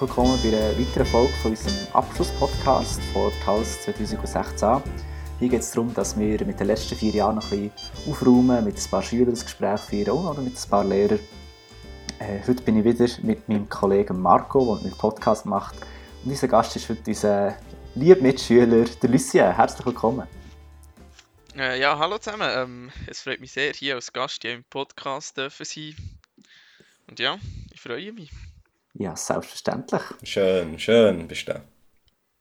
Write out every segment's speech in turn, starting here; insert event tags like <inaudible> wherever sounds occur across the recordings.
herzlich willkommen bei einer weiteren Folge von unserem Abschlusspodcast von TALS 2016. Hier geht es darum, dass wir mit den letzten vier Jahren noch ein bisschen aufräumen, mit ein paar Schülern das Gespräch führen oder mit ein paar Lehrern. Äh, heute bin ich wieder mit meinem Kollegen Marco, der einen Podcast macht. Und unser Gast ist heute unser lieber Mitschüler, der Lucien. Herzlich willkommen. Äh, ja, hallo zusammen. Ähm, es freut mich sehr, hier als Gast hier im Podcast dürfen sein. Und ja, ich freue mich. Ja, selbstverständlich. Schön, schön bist du.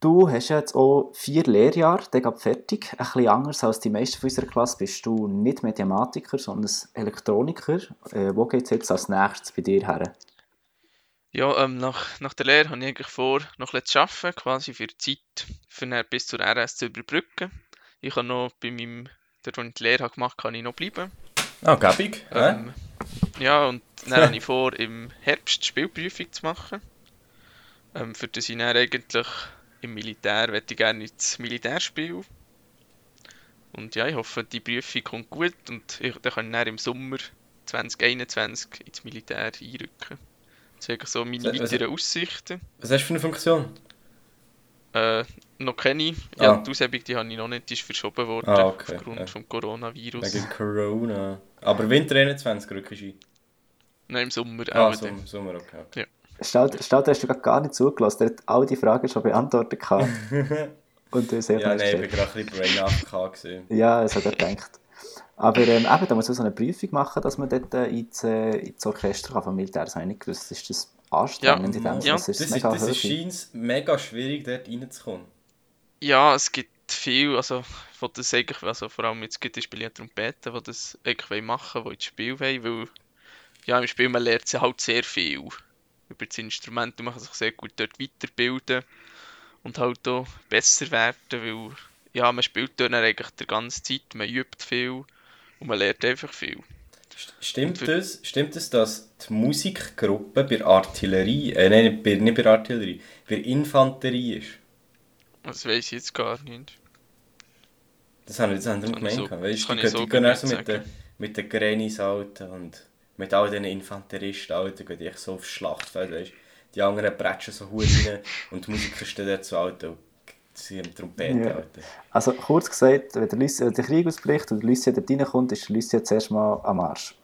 Du hast jetzt auch vier Lehrjahre, der geht fertig. Ein bisschen anders als die meisten von unserer Klasse bist du nicht Mathematiker, sondern Elektroniker. Äh, wo geht es jetzt als nächstes bei dir her? Ja, ähm, nach, nach der Lehre habe ich eigentlich vor, noch etwas zu arbeiten, quasi für die Zeit für bis zur RS zu überbrücken. Ich kann noch bei meinem, dort wo ich die Lehre gemacht habe, kann ich noch bleiben. Ah, oh, gäbig. Ähm, ja, und dann habe ich vor, im Herbst die Spielprüfung zu machen. Ähm, für das ich dann eigentlich im Militär, möchte ich gerne ins Militärspiel. Und ja, ich hoffe, die Prüfung kommt gut und ich, dann kann ich dann im Sommer 2021 ins Militär einrücken. Das sind so meine was, weiteren Aussichten. Was hast du für eine Funktion? Äh, noch keine. Ja, ah. die Aushebung die habe ich noch nicht, die ist verschoben worden ah, okay. aufgrund ja. des Coronavirus. Wegen Corona. Aber Winter 21 rückst du ein? Nein, im Sommer ah, auch. Sommer, Sommer, okay. okay. Ja. Statt hast du gar nicht zugelassen, der hat all die Fragen schon beantwortet. <laughs> Und du sehr Ja, nein, ich war gerade ein bisschen brain Ja, das hat er gedacht. Aber ähm, eben, da muss man so eine Prüfung machen, dass man dort äh, ins, äh, ins Orchester kann, vom Militär. Das habe ich nicht gewusst. Ist das anstrengend ja, in dem ja. Das ist, das mega ist, das ist mega schwierig, dort reinzukommen. Ja, es gibt viel, also wo das eigentlich, also vor allem jetzt gibt es Spieler Trompeten, die das eigentlich machen wollen, die ins Spiel wollen, weil ja, im Spiel man lernt sie halt sehr viel über das Instrument und man kann sich sehr gut dort weiterbilden und halt auch besser werden, weil ja, man spielt dort eigentlich die ganze Zeit, man übt viel und man lernt einfach viel. Stimmt es, stimmt es, dass die Musikgruppe bei Artillerie, äh, nein, nicht bei Artillerie, bei Infanterie ist? Das weiß ich jetzt gar nicht. Das haben wir jetzt anderen gemeint. So, weißt, die, so die gehen also mit den, mit den Grenis Alten und mit all diesen Infanteristen Alten gehen die so aufs Schlachtfeld. Weißt. Die anderen bretschen so Hut rein <laughs> und die Musiker stehen dort so alt und sie haben Trompeten. Ja. Also kurz gesagt, wenn der, Lucia, wenn der Krieg ausbricht und Lucia dort reinkommt, ist Lucia zuerst mal am Arsch.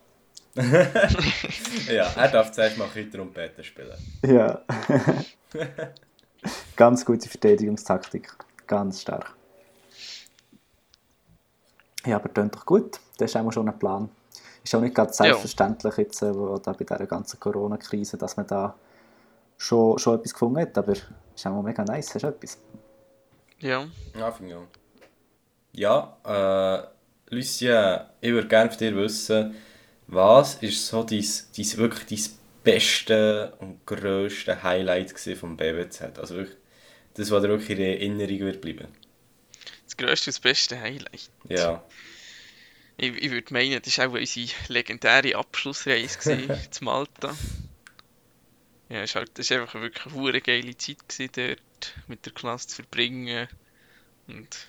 <laughs> ja, er darf zuerst mal ein Trompeten spielen. Ja. <laughs> Ganz gute Verteidigungstaktik. Ganz stark. Ja, aber klingt doch gut. Das ist auch schon ein Plan. Ist auch nicht ganz selbstverständlich jetzt, äh, wo da bei dieser ganzen Corona-Krise, dass man da schon, schon etwas gefunden hat. Aber ist auch mega nice. Hast du etwas? Ja. Ja, finde ich auch. Ja, äh, Lucien, ich würde gerne von dir wissen, was ist so dein, dein, wirklich dein beste und grösste Highlight vom BWZ? Also wirklich, das, was dir wirklich in Erinnerung wird bleiben. Das grösste und das beste Highlight? Ja. Ich, ich würde meinen, das war auch unsere legendäre Abschlussreise <laughs> zu Malta. Ja, es war halt, das einfach wirklich eine geile Zeit dort mit der Klasse zu verbringen. Und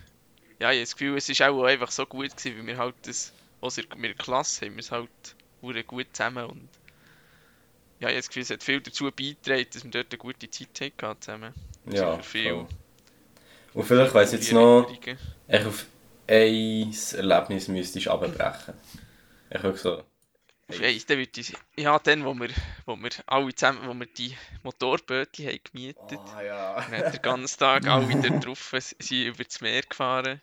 ja, ich habe das Gefühl, es war auch einfach so gut, gewesen, weil wir halt das, was wir mit der Klasse haben, wir es halt gut zusammen und ja, ich habe das Gefühl, es hat viel dazu beigetragen, dass wir dort eine gute Zeit hatten zusammen. Ja, viel. Voll. Und vielleicht weiss jetzt noch, ich auf ein Erlebnis müsstest abbrechen. Ich habe so... Ich weiss, dann würde ich... Ja, dann, wo wir, wo wir alle zusammen, wo wir die Motorbötchen haben gemietet oh, ja. haben, den ganzen Tag alle wieder drauf sind über das Meer gefahren.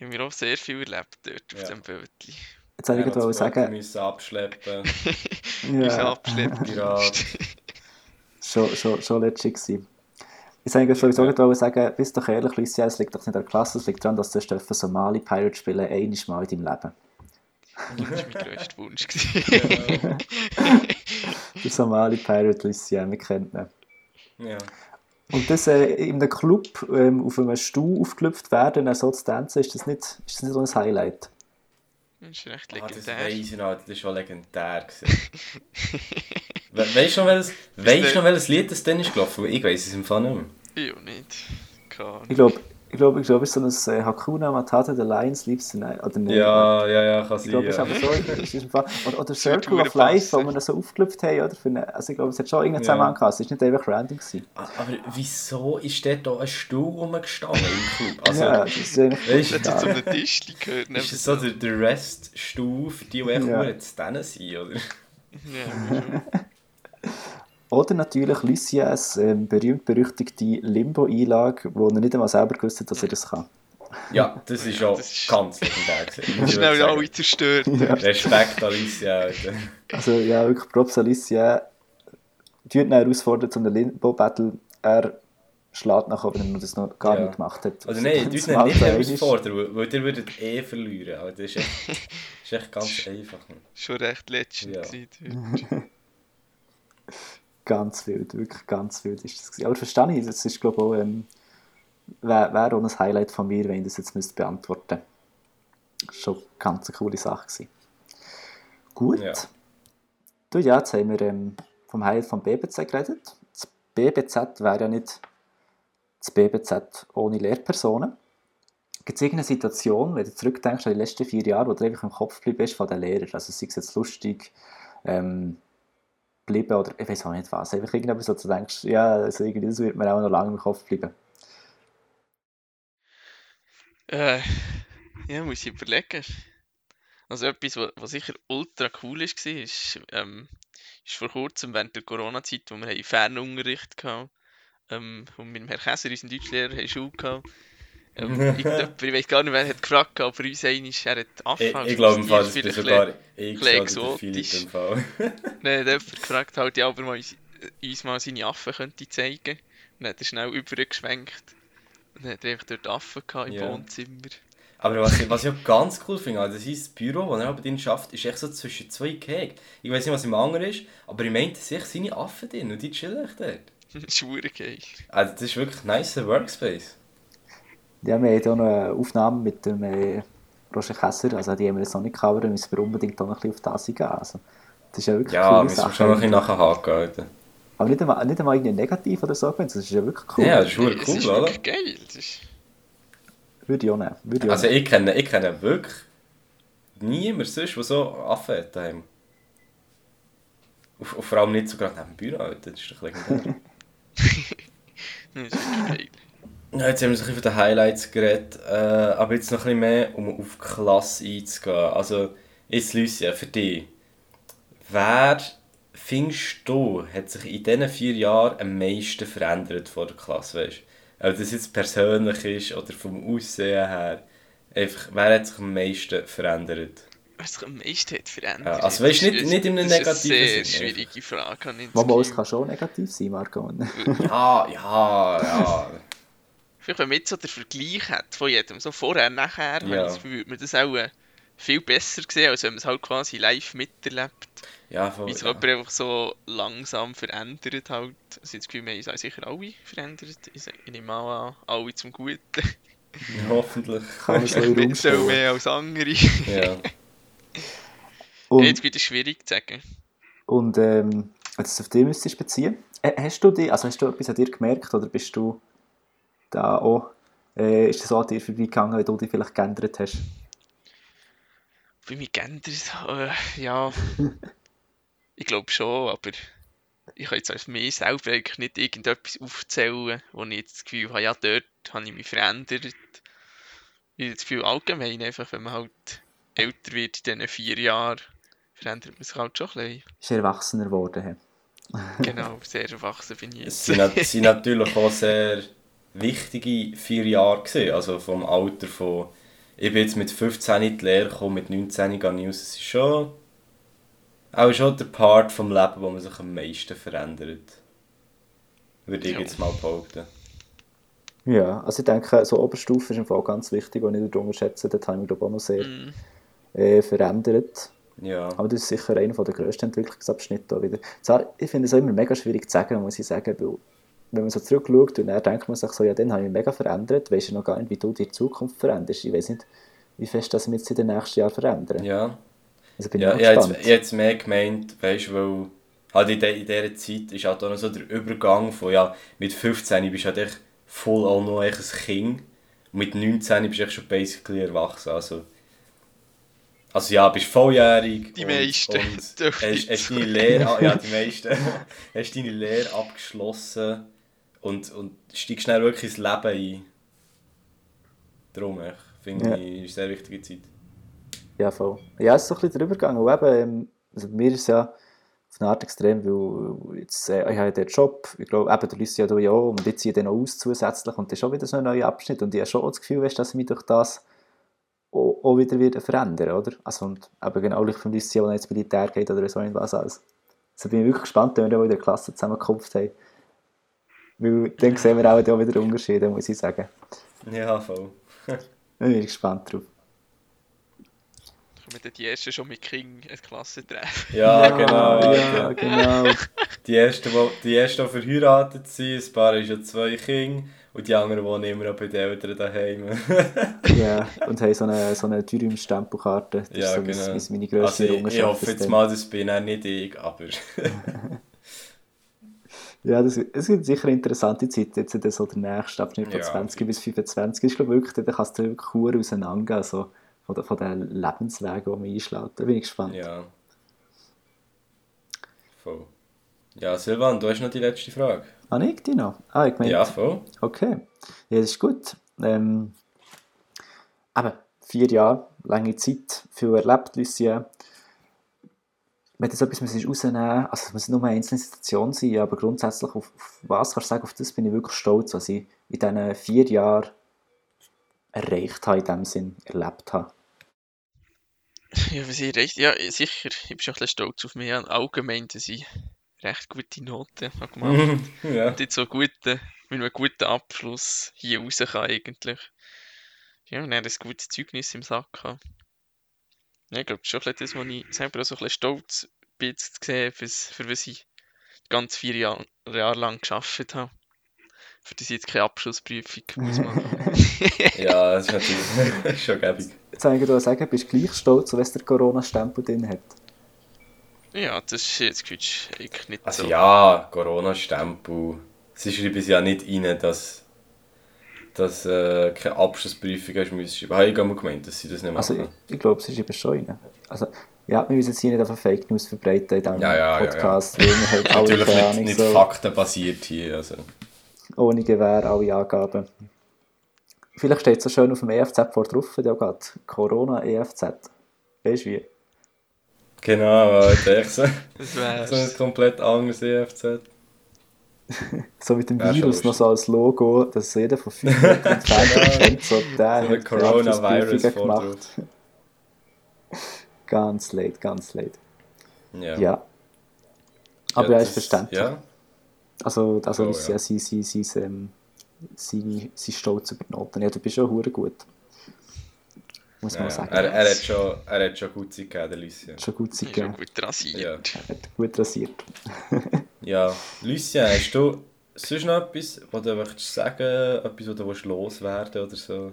Haben wir auch sehr viel erlebt dort auf ja. dem Bötchen. Jetzt soll ich gerade sagen... müssen abschleppen. <laughs> ja. abschleppen. schon, schon, schon letztlich gewesen. Ich sage sowieso ja. sagen, bist doch ehrlich, Lucia, es liegt doch nicht an der Klasse, es liegt daran, dass du dürfen Somali Pirate spielen, einiges Mal in deinem Leben. Das war mein grösster Wunsch. der Somali Pirate Lucia, wir kennen ihn. Ja. Und das äh, in einem Club ähm, auf einem Stuhl aufgelüpft werden, so zu tanzen, ist das nicht, ist das nicht so ein Highlight? Das ist recht legendär. Ah, das weiss ich noch, das war schon legendär. <laughs> We weißt du noch, welches, weißt noch, welches Lied das dann ist gelaufen? Ich weiß es im Fall nicht mehr. Ich auch nicht. Ich glaube, Ich glaube, ich glaube, es ist so ein äh, Hakuna Matata, the Lion sleeps tonight. Oder nicht? Ja, ja, ja, kann Ich sein. glaube, es ist aber so. es ist im Fall- Oder, oder <laughs> Circle of Life, wo wir das so aufgelöpft haben. Oder? Für eine, also ich glaube, es hat schon irgendeinen Ja. Zusammenhang gehabt. Es ist nicht einfach random. Gewesen. Ah, Aber wieso ist dort da ein Stuhl rumgestanden im Club? Also, ja, das ist eigentlich Weisst Das du, hat zu egal. einem Tisch gehört. ist das so der, der Reststuhl für die, die echt Ja. zu denen sind, oder? Ja, schon. Oder natürlich Lucias ähm, berühmt-berüchtigte Limbo-Einlage, wo er nicht einmal selber gewusst hat, dass er das kann. Ja, das ist auch <laughs> Das ist- ganz legendär. Schnell alle zerstört. Ja. Respekt, Alicia. Alter. Also ja, wirklich Props Alicia. Die herausfordert zu einem Limbo-Battle. Er schlägt nachher, wenn er das noch gar Ja. nicht gemacht hat. Also nein, <laughs> du Das nicht herausfordern, weil, weil ihr würdet eh verlieren. Aber das ist echt, <laughs> das ist echt ganz einfach. Schon recht legend Ja. gewesen. Ganz wild, wirklich ganz wild ist das gewesen. Aber verstehe ich, das ist glaube ich auch, ähm, wäre wär auch ein Highlight von mir, wenn ich das jetzt müsste beantworten müsste. Schon eine ganz coole Sache gewesen. Gut. Ja. Du, ja, jetzt haben wir ähm, vom Highlight vom BBZ geredet. Das BBZ wäre ja nicht das BBZ ohne Lehrpersonen. Gibt es irgendeine Situation, wenn du zurückdenkst an die letzten vier Jahre, wo du einfach im Kopf geblieben bist von den Lehrern? Also sei es jetzt lustig, ähm, bleiben oder ich weiß auch nicht was. Einfach irgendetwas, wo du denkst, ja, also irgendwie, das wird mir auch noch lange im Kopf bleiben. Äh, ja, muss ich überlegen. Also etwas, was, sicher ultra cool ist, war, ist, ähm, ist vor kurzem während der Corona-Zeit, wo wir Fernunterricht hatten, ähm, und mit dem Herrn Käser, unserem Deutschlehrer, haben Schule gehabt. Ähm, ich weiß gar nicht, wer hat gefragt, aber uns einmal, er hat Affen. Ich, ich glaube, Fall, das vielleicht sogar ich oder der Philipp im Fall. <laughs> <laughs> Dann hat jemand gefragt, halt, ja, er mal uns, uns mal seine Affen könnte zeigen. Und dann hat er schnell übergeschwenkt. Und dann hat er einfach dort Affen gehabt im Ja. Wohnzimmer. Aber was, ich- was ich auch ganz cool finde, also das ist das Büro, das er bei denen schafft, ist echt so zwischen zwei Gehegen. Ich weiß nicht, was im anderen ist, aber ich meinte, echt seine Affen drin und die chillen echt dort. Das <laughs> ist geil. Also das ist wirklich ein nice Workspace. Ja, wir haben auch noch eine Aufnahme mit dem äh, Roger Kesser, also die haben wir jetzt noch nicht gehabt, aber müssen wir unbedingt auch noch ein bisschen auf das eingehen. Also, das ist ja wirklich Ja, coole müssen wir Sache. schon noch ein bisschen nachhaken, Alter. Aber nicht einmal, nicht einmal irgendwie negativ oder so, das ist ja wirklich cool. Ja, das ist Nee, wirklich es ist cool, oder? geil. Das ist, Würde ich auch nehmen. Würde ich auch Also nehmen. ich kenne, ich kenne wirklich niemanden sonst, der so Affen hat daheim. Und, und vor allem nicht so gerade neben dem Büro, Alter. das ist doch legendär. <laughs> das ist geil. Ja, jetzt haben wir bisschen von den Highlights geredet, äh, aber jetzt noch ein bisschen mehr, um auf die Klasse einzugehen. Also, jetzt Lucia, für dich. Wer, findest du, hat sich in diesen vier Jahren am meisten verändert vor der Klasse, weißt? Ob das jetzt persönlich ist oder vom Aussehen her. Einfach, wer hat sich am meisten verändert? Was sich am meisten hat verändert. Ja, also weißt du, nicht- nicht in einem Das ist eine negativen sehr Sinn, schwierige Frage. Wobei, es kann schon negativ sein, Marco. Ja, ja, ja. Vielleicht, wenn man jetzt so den Vergleich hat von jedem, so vorher, nachher, Ja. ich würde man das auch äh, viel besser sehen, als wenn man es halt quasi live miterlebt. Ja, voll, Wie sich ja. einfach so langsam verändert halt. Also ich das Gefühl, wir haben uns sicher alle verändert. Ich ich nehme an, alle zum Guten. Hoffentlich. <laughs> Kann Raum Nicht so mehr als andere. Ja. <laughs> Und, Jetzt wird es schwierig zu sagen. und ähm, du es auf dich müsstest beziehen, äh, hast du die, also hast du etwas an dir gemerkt oder bist du da auch, äh, ist das an dir vorbeigegangen, wenn du dich vielleicht geändert hast? Wie mich geändert äh, ja. <laughs> ich glaube schon, aber ich kann jetzt als mir selber eigentlich nicht irgendetwas aufzählen, wo ich jetzt das Gefühl habe, ja, dort habe ich mich verändert. Ich habe das Gefühl, allgemein einfach, wenn man halt älter wird in diesen vier Jahren, verändert man sich halt schon ein Ist erwachsener geworden. bisschen. Genau, sehr erwachsen bin ich Es jetzt. nat- sind natürlich auch sehr wichtige vier Jahre gewesen. Also vom Alter von... Ich bin jetzt mit 15 in die Lehre gekommen, mit 19 gehe ich raus. Es ist schon... Auch schon der Part vom Leben, wo man sich am meisten verändert. Würde ich Ja. jetzt mal behaupten. Ja, also ich denke, so Oberstufe ist im Fall ganz wichtig und nicht unterschätzen, dort habe ich mich auch noch sehr Mm, äh, verändert. Ja. Aber das ist sicher einer der grössten Entwicklungsabschnitte wieder. Zwar, ich finde es auch immer mega schwierig zu sagen, muss ich sagen, weil wenn man so zurückschaut und dann denkt man sich so, ja, dann habe ich mich mega verändert, weisst du noch gar nicht, wie du die Zukunft veränderst. Ich weiß nicht, wie fest das wir jetzt in den nächsten Jahren verändern. Ja. Also bin Ja, ich ich auch habe gespannt. jetzt, mehr gemeint, weißt du, weil halt in, de, in dieser Zeit ist halt auch noch so der Übergang von, ja, mit 15 bist du halt echt voll auch noch echt ein Kind Und mit 19 bist du echt schon basically erwachsen. Also, also ja, bist volljährig. Die und- meisten. Und hast, <laughs> Dürfen hast deine Lehre, ja <laughs> die meisten, <laughs> hast deine Lehre abgeschlossen und, und steigst schnell wirklich ins Leben ein. Darum, ich finde Ja. ich, ist eine sehr wichtige Zeit. Ja, voll. Ja, es ist so ein bisschen drüber gegangen. Und eben, ähm, also bei mir ist es ja auf eine Art extrem, weil jetzt, äh, ich habe den Job, ich glaube, eben, der Lucia ja auch, und jetzt ziehe ich den noch aus zusätzlich und das ist schon wieder so ein neuer Abschnitt und ich habe schon auch das Gefühl, weißt, dass ich mich durch das auch, auch wieder wieder verändern, oder? Also und eben genau gleich von Lucia, wenn er ins Militär geht oder so irgendwas alles. Also bin ich wirklich gespannt, wenn wir dann mal in der Klasse zusammengekommen haben. Weil dann sehen wir auch da wieder Unterschiede, muss ich sagen. Ja, voll. <laughs> Da bin ich gespannt drauf. Kommen die ersten schon mit King ein Klassentreffen. Ja, genau. Ja, genau. Die ersten, die, die ersten, die verheiratet sind, ein paar haben schon zwei Kinder und die anderen wohnen immer noch bei den Eltern daheim. <laughs> Ja, <laughs> und haben so eine, so eine Dürüm-Stempelkarte. Das Ja, ist so genau. mein, mein, meine grösste also ich, ich hoffe jetzt mal, das bin auch nicht ich, aber... Ja, das, es gibt sicher eine interessante Zeit, jetzt in so der nächste Abschnitt von Ja. 20 bis 25. Ich glaube wirklich, da kannst du wirklich verdammt auseinandergehen, so von, den- von den Lebenswegen, die man einschlägt. Da bin ich gespannt. ja. Voll. Ja, Silvan, du hast noch die letzte Frage. Ah, nicht, die noch? Ah, ich meine, Ja, voll. okay. Ja, das ist gut. Ähm, aber vier Jahre, lange Zeit, viel erlebt, Lucien. Wenn das etwas rausnehmen also es muss nicht nur eine einzelne Situation sein, aber grundsätzlich auf, auf was kannst du sagen, auf das bin ich wirklich stolz, was ich in diesen vier Jahren erreicht habe, in dem Sinn, erlebt habe. Ja, was ich recht, ja, sicher. Ich bin schon ein bisschen stolz auf mich. Allgemein, dass ich recht gute Noten habe gemacht <laughs> ja. Und jetzt so guten, mit einem guten Abschluss hier raus kann eigentlich. Ja, und dann ein gutes Zeugnis im Sack haben. Ja, ich glaube, das ist schon ein bisschen das, wo ich selber auch so ein bisschen stolz bin, zu sehen, für was ich ganz vier Jahre, Jahre lang geschafft habe. Für das ich jetzt keine Abschlussprüfung muss machen. <laughs> ja, das ist natürlich <laughs> schon gäbig. Jetzt kann ich dir sagen, bist du gleich stolz, wenn es der Corona-Stempel drin hat. ja, das ist jetzt eigentlich nicht Also so. ja, Corona-Stempel. Sie schreiben es ja nicht rein, dass, dass äh, keine Abschlussprüfung hast müssen schreiben. Habe ich gar gemeint, dass sie das nicht Also machen. ich, ich glaube, es ist eben schon rein. Also, ja, wir müssen jetzt hier nicht einfach Fake News verbreiten in diesem Ja, ja, ja, Podcast, weil wir halt alle, Natürlich nicht, nicht so, faktenbasiert hier. Also. ohne Gewehr, alle Angaben. Vielleicht steht es so schön auf dem EFZ vor drauf, ja gerade, Corona EFZ. Weißt du wie? Genau, Alter, echt so, Das so ein komplett anderes EFZ. <laughs> So mit dem schon Virus noch so als Logo, dass jeder von <laughs> entfernt kennt, so der So hat Coronavirus gemacht. Ganz leid, ganz leid. Ja. Ja. Aber ja, das- ist verständlich. Ja, Also, also Oh, ist ja. ja sein, sein, sein, ähm, sein, sein Stolz über die Noten. Ja, du bist schon hure gut. Muss man ja. sagen. Er, er, hat schon, er hat schon gut Zeit gegeben, der Lucien. Schon gut bin gegeben. gut rasiert. Ja. Er hat gut rasiert. <laughs> Ja, Lucien, hast du sonst noch etwas, was du möchtest sagen etwas, was du willst loswerden oder so?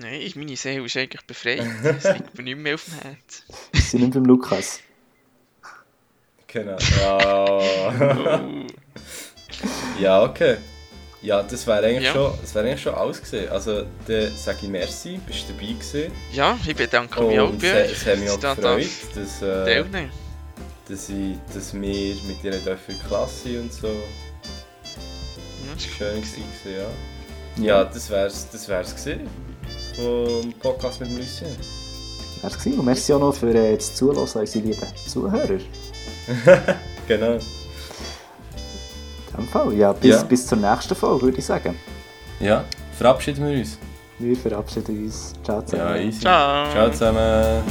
Nein, ich- meine Seele ist eigentlich befreit. <laughs> Es liegt mir nicht mehr auf dem Herz. Wir sind nicht beim Lukas. Genau. Ja, <laughs> Oh. ja okay. Ja, das wäre eigentlich, Ja. schon, das wär eigentlich schon alles gewesen. Also, dann sage ich merci, bist du dabei gewesen. Ja, ich bedanke mich auch bei es, euch. es hat mich auch gefreut, dass, äh, dass, ich, dass wir mit dir die Klasse sind und so. Ja, das schön, cool. gewesen, ja. Ja, das wär's, das wär's gewesen. Vom Podcast mit Lucien. Das war Und merci auch noch für äh, das Zuhören, unsere lieben Zuhörer. <laughs> Genau. Dem Fall, ja, bis, Ja. bis zur nächsten Folge, würde ich sagen. Ja, verabschieden wir uns. Wir verabschieden uns. Ciao zusammen. Ja, easy. Ciao. Ciao zusammen.